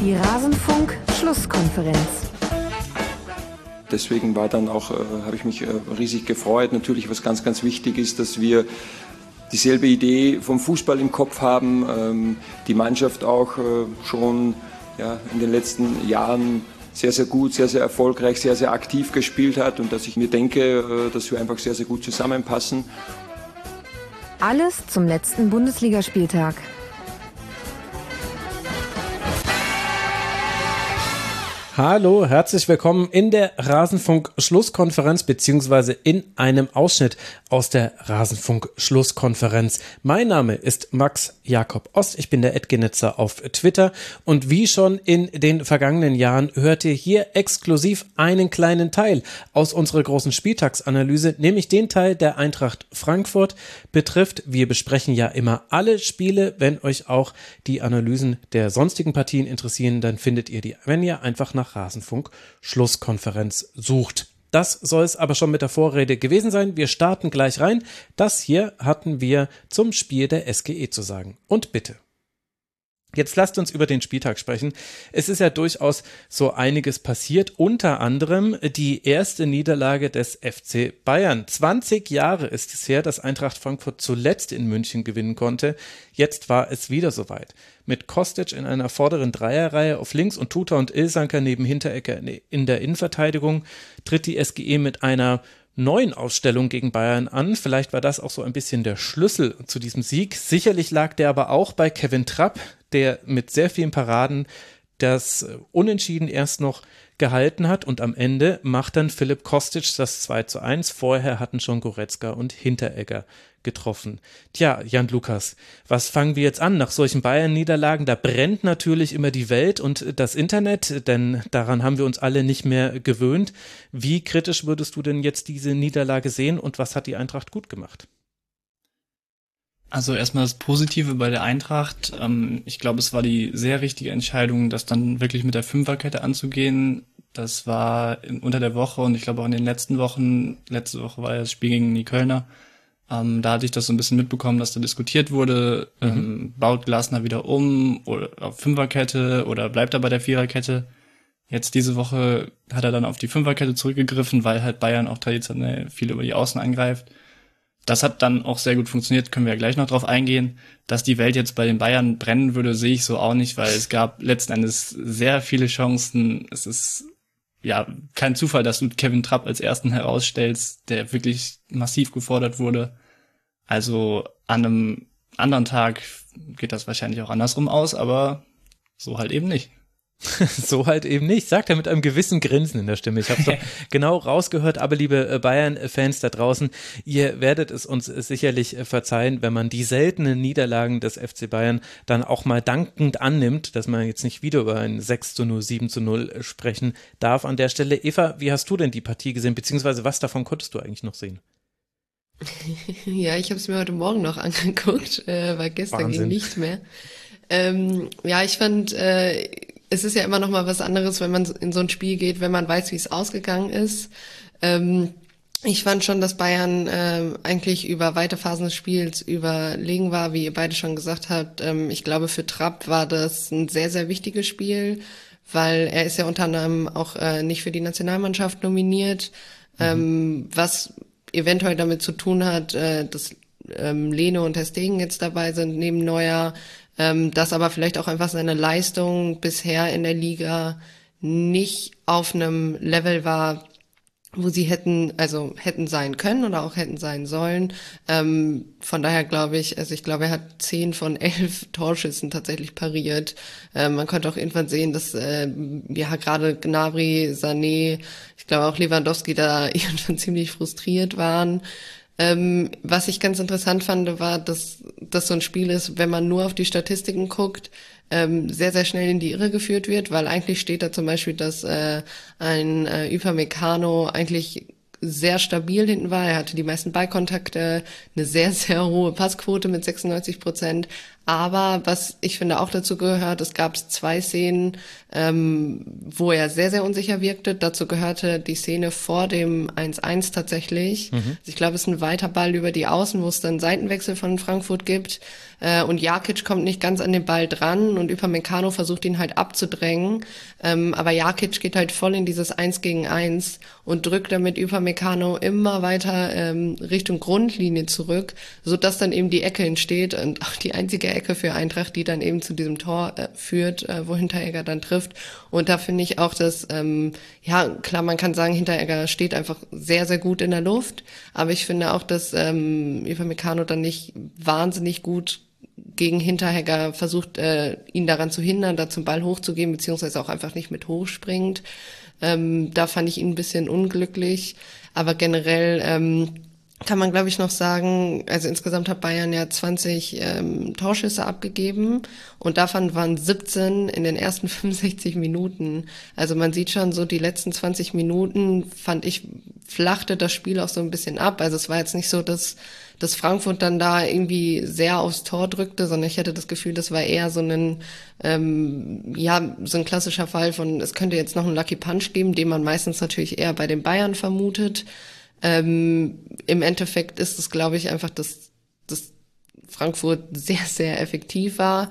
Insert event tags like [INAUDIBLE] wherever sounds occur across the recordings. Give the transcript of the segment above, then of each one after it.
Die Rasenfunk-Schlusskonferenz. Deswegen war dann auch, äh, habe ich mich äh, riesig gefreut. Natürlich, was ganz, ganz wichtig ist, dass wir dieselbe Idee vom Fußball im Kopf haben, ähm, die Mannschaft auch äh, schon ja, in den letzten Jahren sehr, sehr gut, sehr, sehr erfolgreich, sehr, sehr aktiv gespielt hat und dass ich mir denke, äh, dass wir einfach sehr, sehr gut zusammenpassen. Alles zum letzten Bundesligaspieltag. Hallo, herzlich willkommen in der Rasenfunk-Schlusskonferenz beziehungsweise in einem Ausschnitt aus der Rasenfunk-Schlusskonferenz. Mein Name ist Max Jakob Ost, ich bin der Edgenetzer auf Twitter und wie schon in den vergangenen Jahren hört ihr hier exklusiv einen kleinen Teil aus unserer großen Spieltagsanalyse, nämlich den Teil der Eintracht Frankfurt betrifft. Wir besprechen ja immer alle Spiele. Wenn euch auch die Analysen der sonstigen Partien interessieren, dann findet ihr die, wenn ihr einfach nach Rasenfunk Schlusskonferenz sucht. Das soll es aber schon mit der Vorrede gewesen sein. Wir starten gleich rein. Das hier hatten wir zum Spiel der SGE zu sagen. Und bitte. Jetzt lasst uns über den Spieltag sprechen. Es ist ja durchaus so einiges passiert, unter anderem die erste Niederlage des FC Bayern. 20 Jahre ist es her, dass Eintracht Frankfurt zuletzt in München gewinnen konnte. Jetzt war es wieder soweit. Mit Kostic in einer vorderen Dreierreihe auf links und Tuta und Ilsanker neben Hinterecker in der Innenverteidigung tritt die SGE mit einer neuen Ausstellung gegen Bayern an. Vielleicht war das auch so ein bisschen der Schlüssel zu diesem Sieg. Sicherlich lag der aber auch bei Kevin Trapp, der mit sehr vielen Paraden das Unentschieden erst noch gehalten hat und am Ende macht dann Philipp Kostic das 2 zu 1. Vorher hatten schon Goretzka und Hinteregger getroffen. Tja, Jan Lukas, was fangen wir jetzt an? Nach solchen Bayern-Niederlagen, da brennt natürlich immer die Welt und das Internet, denn daran haben wir uns alle nicht mehr gewöhnt. Wie kritisch würdest du denn jetzt diese Niederlage sehen und was hat die Eintracht gut gemacht? Also erstmal das Positive bei der Eintracht. Ähm, ich glaube, es war die sehr richtige Entscheidung, das dann wirklich mit der Fünferkette anzugehen. Das war unter der Woche und ich glaube auch in den letzten Wochen, letzte Woche war ja das Spiel gegen die Kölner, ähm, da hatte ich das so ein bisschen mitbekommen, dass da diskutiert wurde, mhm. ähm, baut Glasner wieder um oder auf Fünferkette oder bleibt er bei der Viererkette. Jetzt diese Woche hat er dann auf die Fünferkette zurückgegriffen, weil halt Bayern auch traditionell viel über die Außen angreift. Das hat dann auch sehr gut funktioniert, können wir ja gleich noch drauf eingehen. Dass die Welt jetzt bei den Bayern brennen würde, sehe ich so auch nicht, weil es gab letzten Endes sehr viele Chancen. Es ist ja kein Zufall, dass du Kevin Trapp als ersten herausstellst, der wirklich massiv gefordert wurde. Also an einem anderen Tag geht das wahrscheinlich auch andersrum aus, aber so halt eben nicht. [LAUGHS] so halt eben nicht, sagt er mit einem gewissen Grinsen in der Stimme. Ich habe doch [LAUGHS] genau rausgehört, aber liebe äh, Bayern-Fans da draußen, ihr werdet es uns sicherlich äh, verzeihen, wenn man die seltenen Niederlagen des FC Bayern dann auch mal dankend annimmt, dass man jetzt nicht wieder über ein 6 zu 0, 7 zu 0 äh, sprechen darf an der Stelle. Eva, wie hast du denn die Partie gesehen, beziehungsweise was davon konntest du eigentlich noch sehen? [LAUGHS] Ja, ich habe es mir heute Morgen noch angeguckt, äh, weil gestern Wahnsinn. ging nicht mehr. Ähm, ja, ich fand äh, es ist ja immer noch mal was anderes, wenn man in so ein Spiel geht, wenn man weiß, wie es ausgegangen ist. Ähm, ich fand schon, dass Bayern äh, eigentlich über weite Phasen des Spiels überlegen war, wie ihr beide schon gesagt habt. Ähm, ich glaube, für Trapp war das ein sehr, sehr wichtiges Spiel, weil er ist ja unter anderem auch äh, nicht für die Nationalmannschaft nominiert, mhm. ähm, was eventuell damit zu tun hat, äh, dass ähm, Lene und Herr Stegen jetzt dabei sind, neben Neuer, ähm, dass aber vielleicht auch einfach seine Leistung bisher in der Liga nicht auf einem Level war, wo sie hätten, also hätten sein können oder auch hätten sein sollen. Ähm, von daher glaube ich, also ich glaube, er hat zehn von elf [LAUGHS] Torschüssen tatsächlich pariert. Ähm, man konnte auch irgendwann sehen, dass äh, ja gerade Gnabry, Sané, ich glaube auch Lewandowski da [LAUGHS] irgendwann ziemlich frustriert waren. Ähm, was ich ganz interessant fand, war, dass das so ein Spiel ist, wenn man nur auf die Statistiken guckt, ähm, sehr, sehr schnell in die Irre geführt wird, weil eigentlich steht da zum Beispiel, dass äh, ein äh, Upamecano eigentlich sehr stabil hinten war. Er hatte die meisten Ballkontakte, eine sehr, [LAUGHS] sehr hohe Passquote mit 96 Prozent. Aber was ich finde auch dazu gehört, es gab zwei Szenen, ähm, wo er sehr, sehr unsicher wirkte. Dazu gehörte die Szene vor dem 1-1 tatsächlich. Mhm. Also ich glaube, es ist ein weiter Ball über die Außen, wo es dann Seitenwechsel von Frankfurt gibt. Äh, und Jakic kommt nicht ganz an den Ball dran und Upamecano versucht ihn halt abzudrängen. Ähm, aber Jakic geht halt voll in dieses Eins gegen Eins und drückt damit Upamecano immer weiter ähm, Richtung Grundlinie zurück, so dass dann eben die Ecke entsteht und auch die einzige Ecke für Eintracht, die dann eben zu diesem Tor äh, führt, äh, wo Hinteregger dann trifft. Und da finde ich auch, dass, ähm, ja, klar, man kann sagen, Hinteregger steht einfach sehr, sehr gut in der Luft. Aber ich finde auch, dass ähm, Upamecano dann nicht wahnsinnig gut gegen Hinterhegger versucht, äh, ihn daran zu hindern, da zum Ball hochzugehen, beziehungsweise auch einfach nicht mit hochspringt. Ähm, da fand ich ihn ein bisschen unglücklich. Aber generell ähm, kann man, glaube ich, noch sagen, also insgesamt hat Bayern ja 20 ähm, Torschüsse abgegeben und davon waren 17 in den ersten [LAUGHS] 65 Minuten. Also man sieht schon so, die letzten 20 Minuten, fand ich, flachte das Spiel auch so ein bisschen ab. Also es war jetzt nicht so, dass dass Frankfurt dann da irgendwie sehr aufs Tor drückte, sondern ich hatte das Gefühl, das war eher so ein, ähm, ja, so ein klassischer Fall von, es könnte jetzt noch einen Lucky Punch geben, den man meistens natürlich eher bei den Bayern vermutet. Ähm, Im Endeffekt ist es, glaube ich, einfach, dass, dass Frankfurt [LAUGHS] sehr, sehr effektiv war.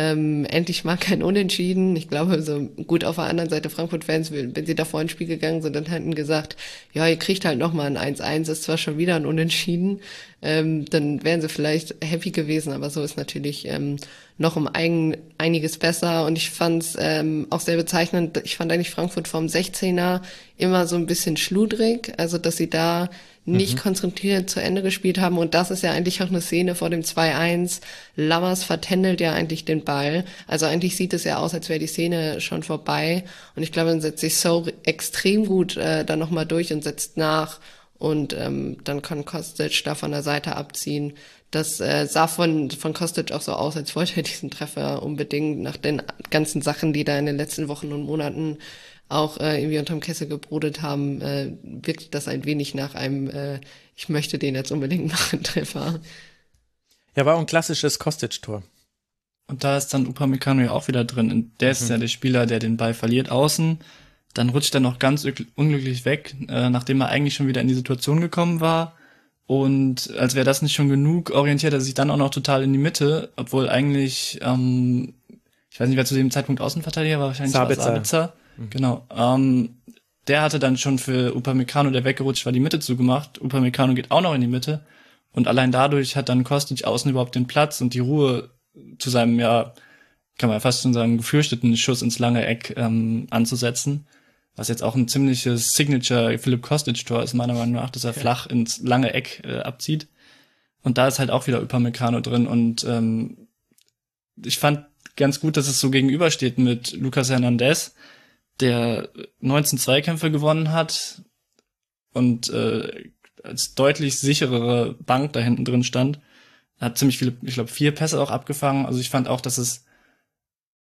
Ähm, endlich mal kein Unentschieden. Ich glaube, so gut auf der anderen Seite Frankfurt-Fans, wenn sie da vor ins Spiel gegangen sind, dann hätten gesagt, ja, ihr kriegt halt noch mal ein 1-1, ist zwar schon wieder ein Unentschieden, ähm, dann wären sie vielleicht happy gewesen, aber so ist natürlich ähm, noch um ein, einiges besser. Und ich fand es ähm, auch sehr bezeichnend, ich fand eigentlich Frankfurt vom 16er immer so ein bisschen schludrig, also dass sie da nicht mhm. konzentriert zu Ende gespielt haben. Und das ist ja eigentlich auch eine Szene vor dem 2-1. Lammers vertändelt ja eigentlich den Ball. Also eigentlich sieht es ja aus, als wäre die Szene schon vorbei. Und ich glaube, dann setzt sich so extrem gut äh, dann nochmal durch und setzt nach. Und ähm, dann kann Kostic da von der Seite abziehen. Das äh, sah von, von Kostic auch so aus, als wollte er diesen Treffer unbedingt nach den ganzen Sachen, die da in den letzten Wochen und Monaten auch äh, irgendwie unterm Kessel gebrodet haben, äh, wirkt das ein wenig nach einem, äh, ich möchte den jetzt unbedingt [LAUGHS] machen, Treffer. Ja, war auch ein klassisches Kostic-Tor. Und da ist dann Upamecano ja auch wieder drin. Und der ist mhm. ja der Spieler, der den Ball verliert außen. Dann rutscht er noch ganz unglücklich weg, äh, nachdem er eigentlich schon wieder in die Situation gekommen war. Und als wäre das nicht schon genug, orientiert er sich dann auch noch total in die Mitte, obwohl eigentlich, ähm, ich weiß nicht, wer zu dem Zeitpunkt Außenverteidiger war, wahrscheinlich Sabitzer. Sabitzer. Mhm. Genau. Ähm, der hatte dann schon für Upamecano, der weggerutscht war, die Mitte zugemacht. Upamecano geht auch noch in die Mitte. Und allein dadurch hat dann Kostic außen überhaupt den Platz und die Ruhe zu seinem, ja, kann man fast schon sagen, gefürchteten Schuss ins lange Eck ähm, anzusetzen. Was jetzt auch ein ziemliches Signature Philipp Kostic-Tor ist, meiner Meinung nach, dass er ja. flach ins lange Eck äh, abzieht. Und da ist halt auch wieder Upamecano drin. Und ähm, ich fand ganz gut, dass es so gegenübersteht mit Lucas Hernandez, der 19 Zweikämpfe gewonnen hat und äh, als deutlich sicherere Bank da hinten drin stand. Er hat ziemlich viele, ich glaube, vier Pässe auch abgefangen. Also ich fand auch, dass es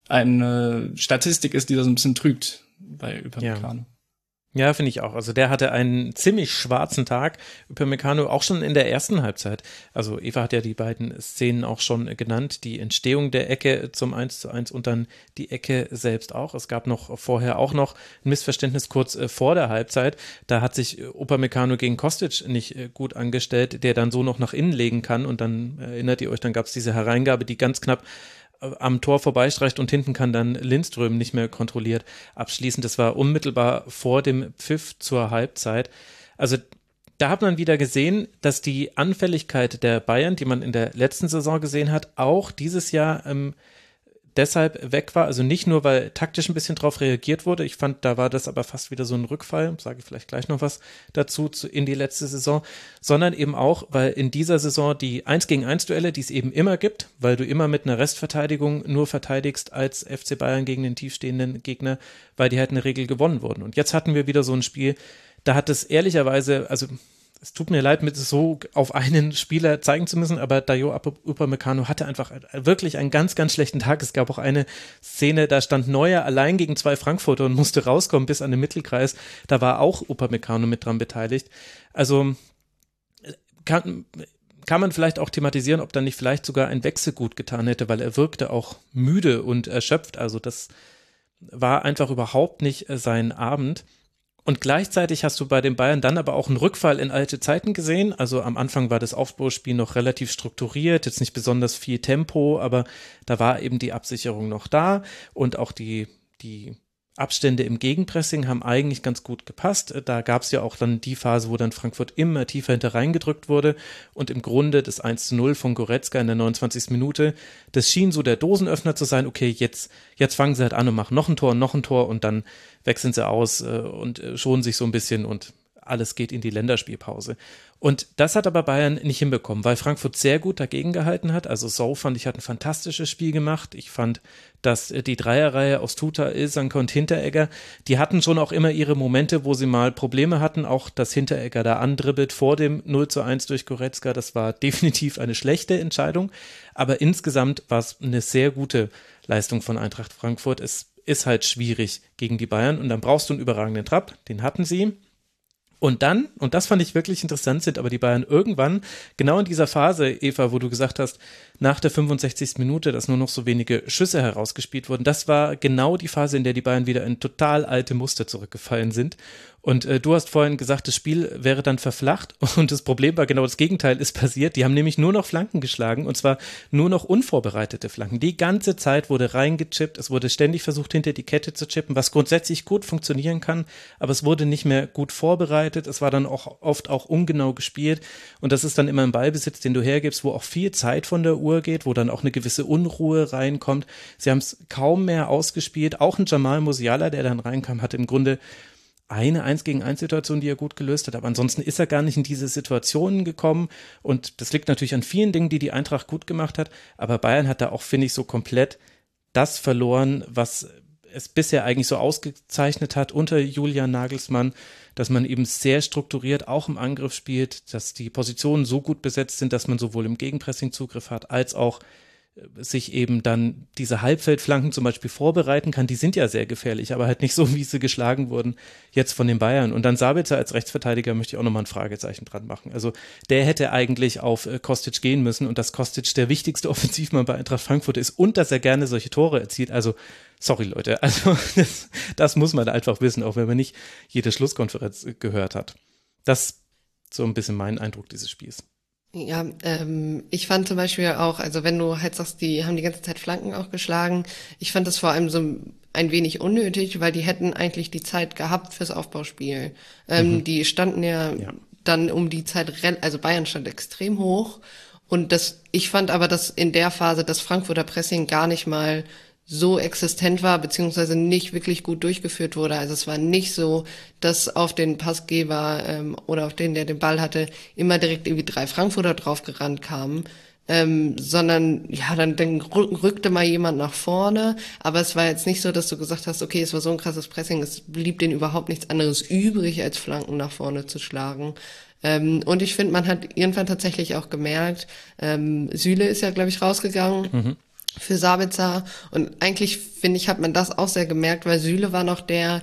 eine Statistik ist, die da so ein bisschen trügt bei Upamecano. Ja. Ja, finde ich auch. Also der hatte einen ziemlich schwarzen Tag. Upamecano auch schon in der ersten Halbzeit. Also Eva hat ja die beiden Szenen auch schon genannt. Die Entstehung der Ecke zum 1 zu 1 und dann die Ecke selbst auch. Es gab noch vorher auch noch ein Missverständnis kurz äh, vor der Halbzeit. Da hat sich Upamecano gegen Kostic nicht äh, gut angestellt, der dann so noch nach innen legen kann. Und dann erinnert ihr euch, dann gab es diese Hereingabe, die ganz knapp am Tor vorbeistreicht und hinten kann dann Lindström nicht mehr kontrolliert abschließen. Das war unmittelbar vor dem Pfiff zur Halbzeit. Also da hat man wieder gesehen, dass die Anfälligkeit der Bayern, die man in der letzten Saison gesehen hat, auch dieses Jahr ähm, deshalb weg war. Also nicht nur, weil taktisch ein bisschen drauf reagiert wurde. Ich fand, da war das aber fast wieder so ein Rückfall. Sage ich vielleicht gleich noch was dazu zu, in die letzte Saison. Sondern eben auch, weil in dieser Saison die 1 gegen 1 Duelle, die es eben immer gibt, weil du immer mit einer Restverteidigung nur verteidigst als FC Bayern gegen den tiefstehenden Gegner, weil die halt eine Regel gewonnen wurden. Und jetzt hatten wir wieder so ein Spiel, da hat es ehrlicherweise, also es tut mir leid, mit so auf einen Spieler zeigen zu müssen, aber Dayo Upamecano hatte einfach wirklich einen ganz, ganz schlechten Tag. Es gab auch eine Szene, da stand Neuer allein gegen zwei Frankfurter und musste rauskommen bis an den Mittelkreis. Da war auch Upamecano mit dran beteiligt. Also kann, kann man vielleicht auch thematisieren, ob dann nicht vielleicht sogar ein Wechsel gut getan hätte, weil er wirkte auch müde und erschöpft. Also das war einfach überhaupt nicht äh, sein Abend. Und gleichzeitig hast du bei den Bayern dann aber auch einen Rückfall in alte Zeiten gesehen. Also am Anfang war das Aufbauspiel noch relativ strukturiert, jetzt nicht besonders viel Tempo, aber da war eben die Absicherung noch da und auch die, die Abstände im Gegenpressing haben eigentlich ganz gut gepasst. Da gab es ja auch dann die Phase, wo dann Frankfurt immer tiefer hinter reingedrückt wurde und im Grunde das 1 zu 0 von Goretzka in der 29. Minute, das schien so der Dosenöffner zu sein, okay, jetzt, jetzt fangen sie halt an und machen noch ein Tor, noch ein Tor und dann wechseln sie aus äh, und äh, schonen sich so ein bisschen und alles geht in die Länderspielpause. Und das hat aber Bayern nicht hinbekommen, weil Frankfurt sehr gut dagegen gehalten hat. Also So fand ich, hat ein fantastisches Spiel gemacht. Ich fand, dass äh, die Dreierreihe aus Tuta, Ilsanke und Hinteregger, die hatten schon auch immer ihre Momente, wo sie mal Probleme hatten. Auch dass Hinteregger da andribbelt vor dem 0 zu 1 durch Goretzka, das war [LAUGHS] definitiv eine schlechte Entscheidung. Aber insgesamt war es eine sehr gute Leistung von Eintracht Frankfurt. Es ist halt schwierig gegen die Bayern und dann brauchst du einen überragenden Trapp, den hatten sie. Und dann, und das fand ich wirklich interessant, sind aber die Bayern irgendwann, genau in dieser Phase, Eva, wo du gesagt hast, nach der 65. Minute, dass nur noch so wenige Schüsse herausgespielt wurden, das war genau die Phase, in der die Bayern wieder in total alte Muster zurückgefallen sind. Und äh, du hast vorhin gesagt, das Spiel wäre dann verflacht [LAUGHS] und das Problem war genau das Gegenteil ist passiert. Die haben nämlich nur noch Flanken geschlagen und zwar nur noch unvorbereitete Flanken. Die ganze Zeit wurde reingechippt, es wurde ständig versucht, hinter die Kette zu chippen, was grundsätzlich gut funktionieren kann, aber es wurde nicht mehr gut vorbereitet. Es war dann auch oft auch ungenau gespielt und das ist dann immer ein Ballbesitz, den du hergibst, wo auch viel Zeit von der Uhr geht, wo dann auch eine gewisse Unruhe reinkommt. Sie haben es kaum mehr ausgespielt. Auch ein Jamal Musiala, der dann reinkam, hat im Grunde eine Eins gegen eins Situation, die er gut gelöst hat, aber ansonsten ist er gar nicht in diese Situationen gekommen. Und das liegt natürlich an vielen Dingen, die die Eintracht gut gemacht hat, aber Bayern hat da auch, finde ich, so komplett das verloren, was es bisher eigentlich so ausgezeichnet hat unter Julian Nagelsmann, dass man eben sehr strukturiert auch im Angriff spielt, dass die Positionen so gut besetzt sind, dass man sowohl im Gegenpressing Zugriff hat, als auch sich eben dann diese Halbfeldflanken zum Beispiel vorbereiten kann, die sind ja sehr gefährlich, aber halt nicht so, wie sie geschlagen wurden jetzt von den Bayern. Und dann Sabitzer als Rechtsverteidiger möchte ich auch nochmal ein Fragezeichen dran machen. Also der hätte eigentlich auf äh, Kostic gehen müssen und dass Kostic der wichtigste [LAUGHS] Offensivmann bei Eintracht Frankfurt ist und dass er gerne solche Tore erzielt. Also sorry Leute, [LAUGHS] also das, das muss man einfach wissen, auch wenn man nicht jede Schlusskonferenz gehört hat. Das so ein bisschen mein Eindruck dieses Spiels. Ja, ähm, ich fand zum Beispiel auch, also wenn du halt sagst, die haben die ganze Zeit Flanken auch geschlagen, ich fand das vor allem so ein wenig unnötig, weil die hätten eigentlich die Zeit gehabt fürs Aufbauspiel. Ähm, mhm. Die standen ja, ja, dann um die Zeit, also Bayern stand extrem hoch und das, ich fand aber, dass in der Phase das Frankfurter Pressing gar nicht mal so existent war, beziehungsweise nicht wirklich gut durchgeführt wurde. Also es war nicht so, dass auf den Passgeber ähm, oder auf den, der den Ball hatte, immer direkt irgendwie drei Frankfurter draufgerannt kamen. Ähm, sondern ja, dann, dann rückte mal jemand nach vorne, aber es war jetzt nicht so, dass du gesagt hast, okay, es war so ein krasses Pressing, es blieb denen überhaupt nichts anderes übrig, als Flanken nach vorne zu schlagen. Ähm, und ich finde, man hat irgendwann tatsächlich auch gemerkt, ähm, Süle ist ja, glaube ich, rausgegangen. Mhm für Sabitzer. Und eigentlich, finde ich, hat man das auch sehr gemerkt, weil Süle war noch der,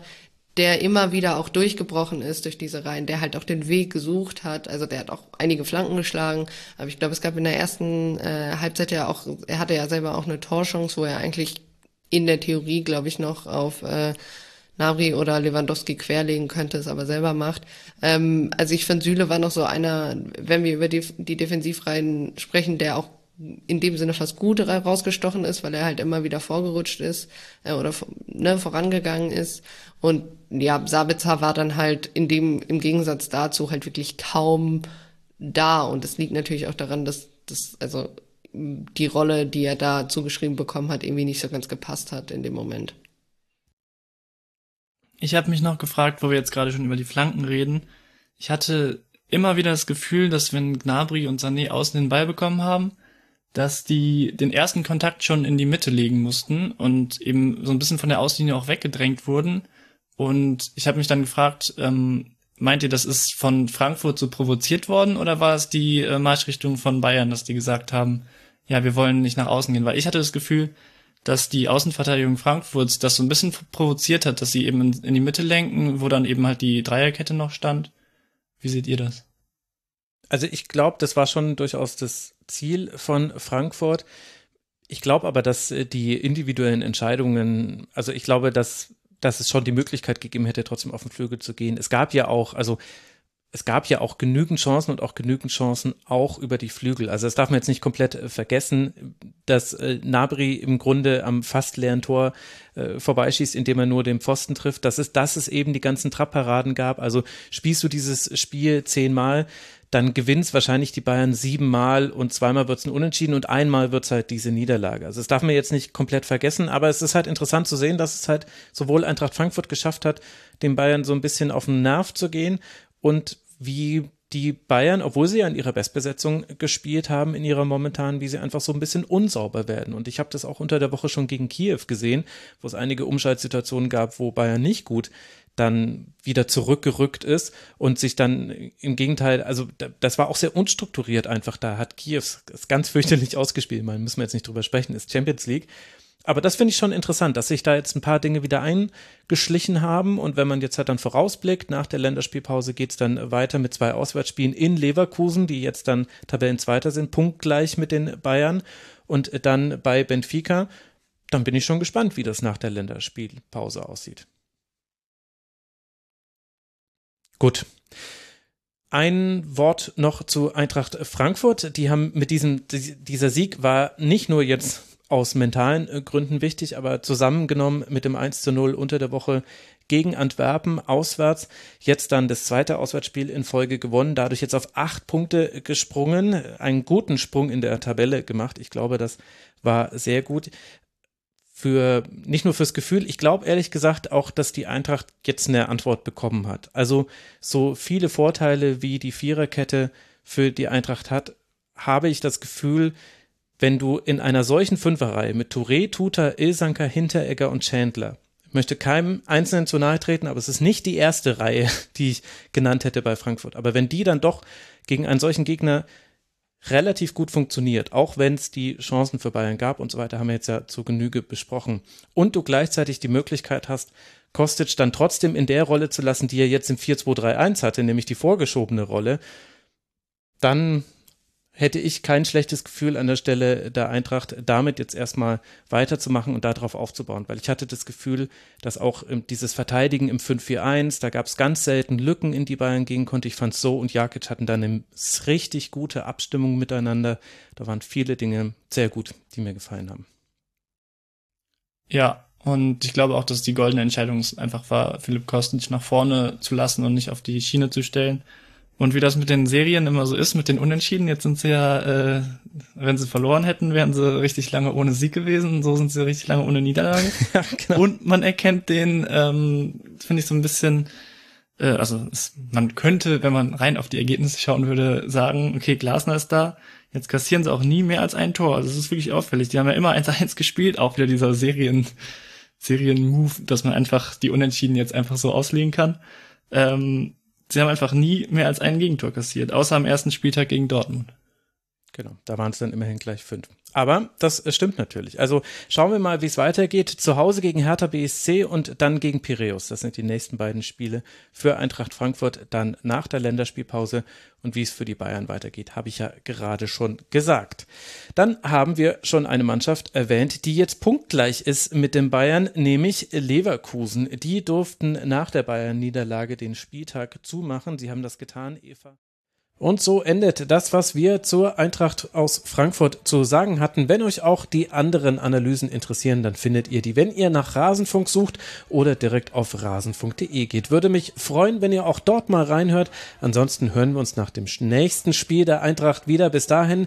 der immer wieder auch durchgebrochen ist durch diese Reihen, der halt auch den Weg gesucht hat. Also der hat auch einige Flanken geschlagen. Aber ich glaube, es gab in der ersten äh, Halbzeit ja auch, er hatte ja selber auch eine Torchance, wo er eigentlich in der Theorie, glaube ich, noch auf äh, Nabri oder Lewandowski querlegen könnte, es aber selber macht. Ähm, also ich finde, Süle war noch so einer, wenn wir über die, die Defensivreihen sprechen, der auch in dem Sinne fast gut rausgestochen ist, weil er halt immer wieder vorgerutscht ist äh, oder ne, vorangegangen ist. Und ja, Sabitzer war dann halt in dem, im Gegensatz dazu halt wirklich kaum da. Und es liegt natürlich auch daran, dass das, also die Rolle, die er da zugeschrieben bekommen hat, irgendwie nicht so ganz gepasst hat in dem Moment. Ich habe mich noch gefragt, wo wir jetzt gerade schon über die Flanken reden. Ich hatte immer wieder das Gefühl, dass wenn Gnabry und Sané außen den Ball bekommen haben, dass die den ersten Kontakt schon in die Mitte legen mussten und eben so ein bisschen von der Auslinie auch weggedrängt wurden. Und ich habe mich dann gefragt, ähm, meint ihr, das ist von Frankfurt so provoziert worden oder war es die äh, Marschrichtung von Bayern, dass die gesagt haben, ja, wir wollen nicht nach außen gehen? Weil ich hatte das Gefühl, dass die Außenverteidigung Frankfurts das so ein bisschen provoziert hat, dass sie eben in, in die Mitte lenken, wo dann eben halt die Dreierkette noch stand. Wie seht ihr das? Also ich glaube, das war schon durchaus das Ziel von Frankfurt. Ich glaube aber, dass äh, die individuellen Entscheidungen, also ich glaube, dass, dass es schon die Möglichkeit gegeben hätte, trotzdem auf den Flügel zu gehen. Es gab ja auch, also es gab ja auch genügend Chancen und auch genügend Chancen auch über die Flügel. Also das darf man jetzt nicht komplett äh, vergessen, dass äh, Nabri im Grunde am fast leeren Tor äh, vorbeischießt, indem er nur den Pfosten trifft. Das ist, dass es eben die ganzen Trapparaden gab. Also spielst du dieses Spiel zehnmal, dann gewinnt wahrscheinlich die Bayern siebenmal und zweimal wird es ein Unentschieden und einmal wird es halt diese Niederlage. Also das darf man jetzt nicht komplett vergessen, aber es ist halt interessant zu sehen, dass es halt sowohl Eintracht Frankfurt geschafft hat, den Bayern so ein bisschen auf den Nerv zu gehen und wie die Bayern, obwohl sie ja in ihrer Bestbesetzung gespielt haben, in ihrer momentanen, wie sie einfach so ein bisschen unsauber werden. Und ich habe das auch unter der Woche schon gegen Kiew gesehen, wo es einige Umschaltsituationen gab, wo Bayern nicht gut dann wieder zurückgerückt ist und sich dann im Gegenteil, also das war auch sehr unstrukturiert einfach. Da hat Kiew es ganz fürchterlich [LAUGHS] ausgespielt. Man müssen wir jetzt nicht drüber sprechen, ist Champions League. Aber das finde ich schon interessant, dass sich da jetzt ein paar Dinge wieder eingeschlichen haben. Und wenn man jetzt halt dann vorausblickt, nach der Länderspielpause geht es dann weiter mit zwei Auswärtsspielen in Leverkusen, die jetzt dann Tabellenzweiter sind, punktgleich mit den Bayern. Und dann bei Benfica, dann bin ich schon gespannt, wie das nach der Länderspielpause aussieht. Gut. Ein Wort noch zu Eintracht Frankfurt. Die haben mit diesem, dieser Sieg war nicht nur jetzt aus mentalen äh, Gründen wichtig, aber zusammengenommen mit dem 1 zu 0 unter der Woche gegen Antwerpen auswärts. Jetzt dann das zweite Auswärtsspiel in Folge gewonnen, dadurch jetzt auf acht Punkte gesprungen, einen guten Sprung in der Tabelle gemacht. Ich glaube, das war sehr gut. Für, nicht nur fürs Gefühl, ich glaube ehrlich gesagt auch, dass die Eintracht jetzt eine Antwort bekommen hat. Also so viele Vorteile wie die Viererkette für die Eintracht hat, habe ich das Gefühl, wenn du in einer solchen Fünferreihe mit Touré, Tuta, Ilsanker, Hinteregger und Chandler, ich möchte keinem Einzelnen zu nahe treten, aber es ist nicht die erste Reihe, [LAUGHS] die ich genannt hätte bei Frankfurt. Aber wenn die dann doch gegen einen solchen Gegner relativ gut funktioniert, auch wenn es die Chancen für Bayern gab und so weiter, haben wir jetzt ja zu Genüge besprochen. Und du gleichzeitig die Möglichkeit hast, Kostic dann trotzdem in der Rolle zu lassen, die er jetzt im 4-2-3-1 hatte, nämlich die vorgeschobene Rolle, dann hätte ich kein schlechtes Gefühl an der Stelle der Eintracht, damit jetzt erstmal weiterzumachen und darauf aufzubauen, weil ich hatte das Gefühl, dass auch dieses Verteidigen im 5-4-1, da gab es ganz selten Lücken, in die Bayern gehen konnte. Ich fand so und Jakic hatten dann eine richtig gute Abstimmung miteinander. Da waren viele Dinge sehr gut, die mir gefallen haben. Ja, und ich glaube auch, dass die goldene Entscheidung einfach war, Philipp Kostic nach vorne zu lassen und nicht auf die Schiene zu stellen. Und wie das mit den Serien immer so ist, mit den Unentschieden, jetzt sind sie ja, äh, wenn sie verloren hätten, wären sie richtig lange ohne Sieg gewesen, so sind sie richtig lange ohne Niederlage. [LAUGHS] ja, genau. Und man erkennt den, ähm, finde ich so ein bisschen, äh, also es, man könnte, wenn man rein auf die Ergebnisse schauen würde, sagen, okay, Glasner ist da, jetzt kassieren sie auch nie mehr als ein Tor. Also es ist wirklich auffällig. Die haben ja immer 1-1 gespielt, auch wieder dieser Serien, Serien-Move, dass man einfach die Unentschieden jetzt einfach so auslegen kann. Ähm, sie haben einfach nie mehr als ein Gegentor kassiert, außer am ersten Spieltag gegen Dortmund. Genau, da waren es dann immerhin gleich fünf. Aber das stimmt natürlich. Also schauen wir mal, wie es weitergeht. Zu Hause gegen Hertha BSC und dann gegen Piräus. Das sind die nächsten beiden Spiele für Eintracht Frankfurt. Dann nach der Länderspielpause und wie es für die Bayern weitergeht, habe ich ja gerade schon gesagt. Dann haben wir schon eine Mannschaft erwähnt, die jetzt punktgleich ist mit den Bayern, nämlich Leverkusen. Die durften nach der Bayern-Niederlage den Spieltag zumachen. Sie haben das getan, Eva. Und so endet das, was wir zur Eintracht aus Frankfurt zu sagen hatten. Wenn euch auch die anderen Analysen interessieren, dann findet ihr die, wenn ihr nach Rasenfunk sucht oder direkt auf rasenfunk.de geht. Würde mich freuen, wenn ihr auch dort mal reinhört. Ansonsten hören wir uns nach dem nächsten Spiel der Eintracht wieder. Bis dahin,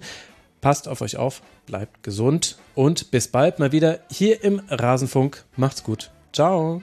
passt auf euch auf, bleibt gesund und bis bald mal wieder hier im Rasenfunk. Macht's gut. Ciao.